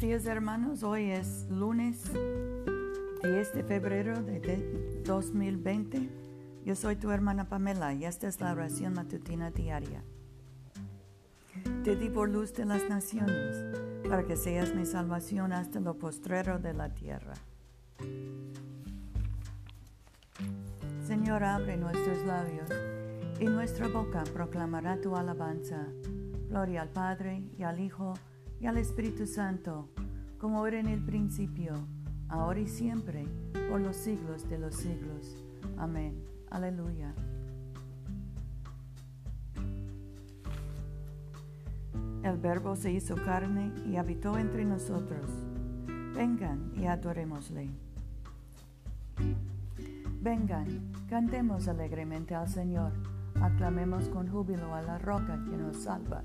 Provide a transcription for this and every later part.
días hermanos, hoy es lunes 10 de febrero de 2020. Yo soy tu hermana Pamela y esta es la oración matutina diaria. Te di por luz de las naciones, para que seas mi salvación hasta lo postrero de la tierra. Señor, abre nuestros labios y nuestra boca proclamará tu alabanza. Gloria al Padre y al Hijo al Espíritu Santo, como era en el principio, ahora y siempre, por los siglos de los siglos. Amén. Aleluya. El Verbo se hizo carne y habitó entre nosotros. Vengan y adorémosle. Vengan, cantemos alegremente al Señor, aclamemos con júbilo a la roca que nos salva.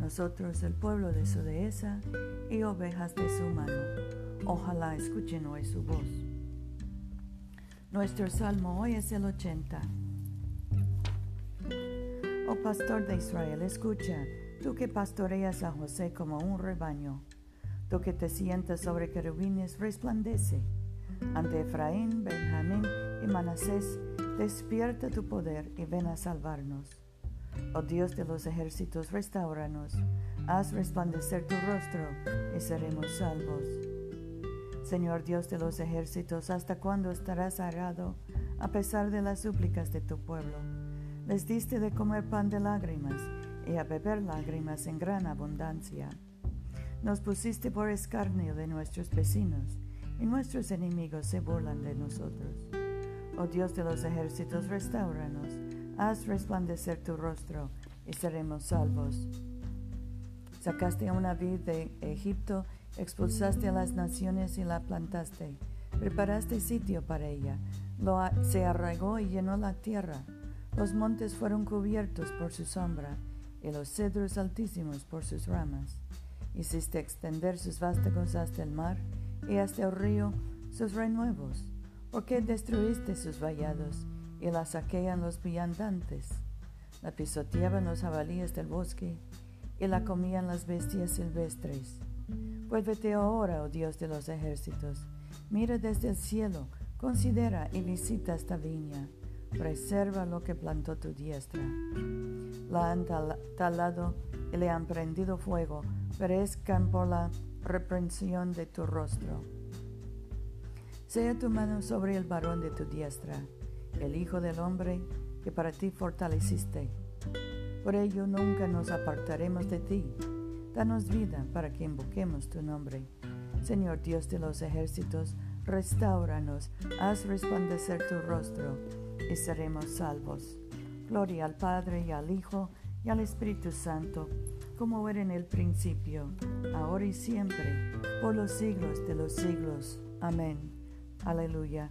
nosotros el pueblo de su dehesa y ovejas de su mano. Ojalá escuchen hoy su voz. Nuestro salmo hoy es el 80. Oh pastor de Israel, escucha, tú que pastoreas a José como un rebaño, tú que te sientas sobre querubines, resplandece. Ante Efraín, Benjamín y Manasés, despierta tu poder y ven a salvarnos. Oh Dios de los ejércitos, restauranos, haz resplandecer tu rostro y seremos salvos. Señor Dios de los ejércitos, ¿hasta cuándo estarás arado a pesar de las súplicas de tu pueblo? Les diste de comer pan de lágrimas y a beber lágrimas en gran abundancia. Nos pusiste por escarnio de nuestros vecinos y nuestros enemigos se burlan de nosotros. Oh Dios de los ejércitos, restauranos haz resplandecer tu rostro y seremos salvos. Sacaste a una vid de Egipto, expulsaste a las naciones y la plantaste. Preparaste sitio para ella. Lo, se arraigó y llenó la tierra. Los montes fueron cubiertos por su sombra y los cedros altísimos por sus ramas. Hiciste extender sus vástagos hasta el mar y hasta el río sus renuevos. ¿Por qué destruiste sus vallados? Y la saquean los viandantes. La pisoteaban los jabalíes del bosque y la comían las bestias silvestres. Vuélvete ahora, oh Dios de los ejércitos, mira desde el cielo, considera y visita esta viña, preserva lo que plantó tu diestra. La han talado y le han prendido fuego, perezcan por la reprensión de tu rostro. Sea tu mano sobre el varón de tu diestra el Hijo del Hombre que para ti fortaleciste. Por ello nunca nos apartaremos de ti. Danos vida para que invoquemos tu nombre. Señor Dios de los ejércitos, restauranos, haz resplandecer tu rostro y seremos salvos. Gloria al Padre y al Hijo y al Espíritu Santo, como era en el principio, ahora y siempre, por los siglos de los siglos. Amén. Aleluya.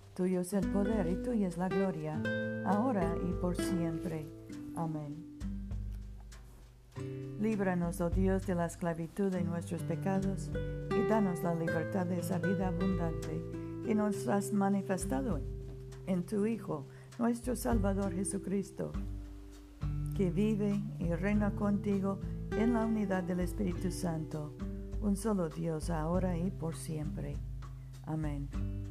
Tuyo es el poder y tuya es la gloria, ahora y por siempre. Amén. Líbranos, oh Dios, de la esclavitud de nuestros pecados y danos la libertad de esa vida abundante que nos has manifestado en tu Hijo, nuestro Salvador Jesucristo, que vive y reina contigo en la unidad del Espíritu Santo, un solo Dios, ahora y por siempre. Amén.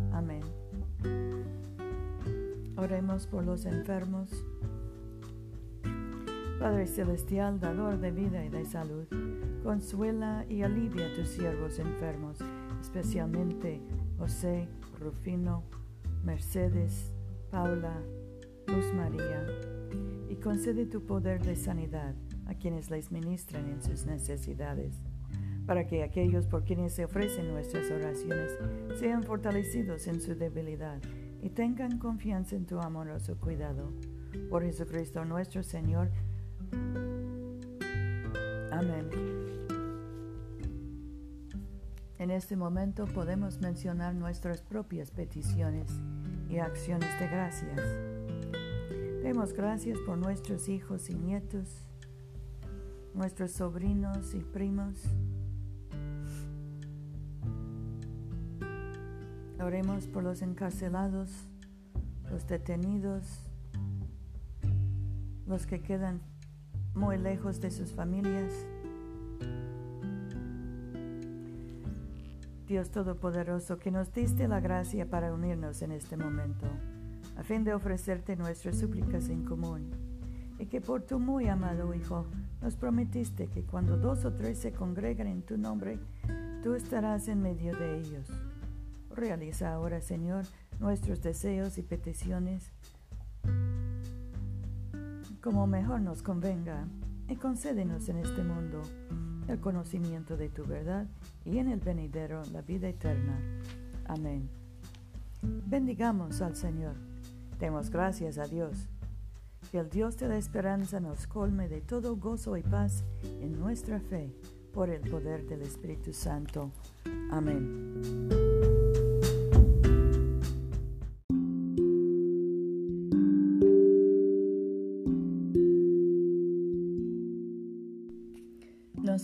Oremos por los enfermos. Padre Celestial, dador de vida y de salud, consuela y alivia a tus siervos enfermos, especialmente José, Rufino, Mercedes, Paula, Luz María, y concede tu poder de sanidad a quienes les ministran en sus necesidades, para que aquellos por quienes se ofrecen nuestras oraciones sean fortalecidos en su debilidad y tengan confianza en tu amoroso cuidado. Por Jesucristo nuestro Señor, Amén. En este momento podemos mencionar nuestras propias peticiones y acciones de gracias. Demos gracias por nuestros hijos y nietos, nuestros sobrinos y primos. Oremos por los encarcelados, los detenidos, los que quedan muy lejos de sus familias. Dios Todopoderoso, que nos diste la gracia para unirnos en este momento, a fin de ofrecerte nuestras súplicas en común, y que por tu muy amado Hijo nos prometiste que cuando dos o tres se congregan en tu nombre, tú estarás en medio de ellos. Realiza ahora, Señor, nuestros deseos y peticiones como mejor nos convenga, y concédenos en este mundo el conocimiento de tu verdad y en el venidero la vida eterna. Amén. Bendigamos al Señor. Demos gracias a Dios. Que el Dios de la esperanza nos colme de todo gozo y paz en nuestra fe por el poder del Espíritu Santo. Amén.